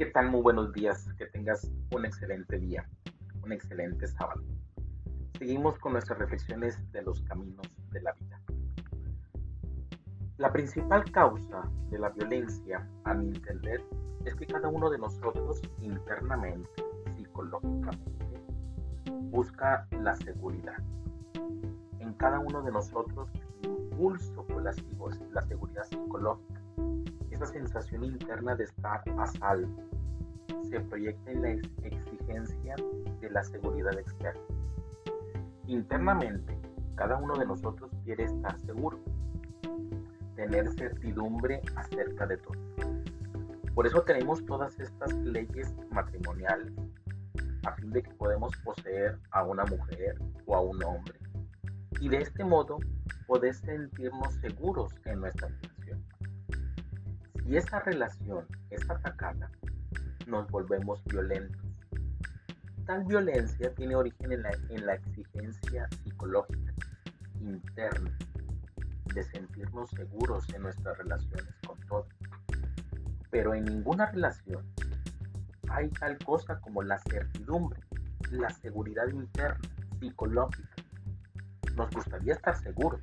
¿Qué tal? Muy buenos días. Que tengas un excelente día, un excelente sábado. Seguimos con nuestras reflexiones de los caminos de la vida. La principal causa de la violencia, a mi entender, es que cada uno de nosotros internamente, psicológicamente, busca la seguridad. En cada uno de nosotros, impulso por la, la seguridad psicológica sensación interna de estar a salvo se proyecta en la exigencia de la seguridad externa. Internamente, cada uno de nosotros quiere estar seguro, tener certidumbre acerca de todo. Por eso tenemos todas estas leyes matrimoniales, a fin de que podemos poseer a una mujer o a un hombre. Y de este modo poder sentirnos seguros en nuestra relación. Si esa relación es atacada, nos volvemos violentos. Tal violencia tiene origen en la, en la exigencia psicológica interna de sentirnos seguros en nuestras relaciones con todos. Pero en ninguna relación hay tal cosa como la certidumbre, la seguridad interna, psicológica. Nos gustaría estar seguros,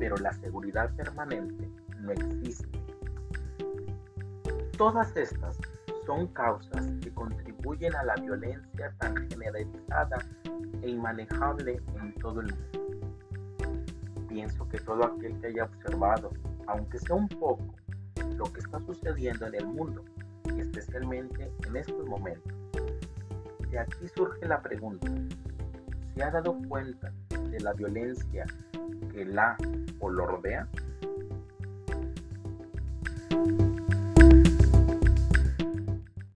pero la seguridad permanente no existe. Todas estas son causas que contribuyen a la violencia tan generalizada e inmanejable en todo el mundo. Pienso que todo aquel que haya observado, aunque sea un poco, lo que está sucediendo en el mundo, especialmente en estos momentos, de aquí surge la pregunta, ¿se ha dado cuenta de la violencia que la o lo rodea?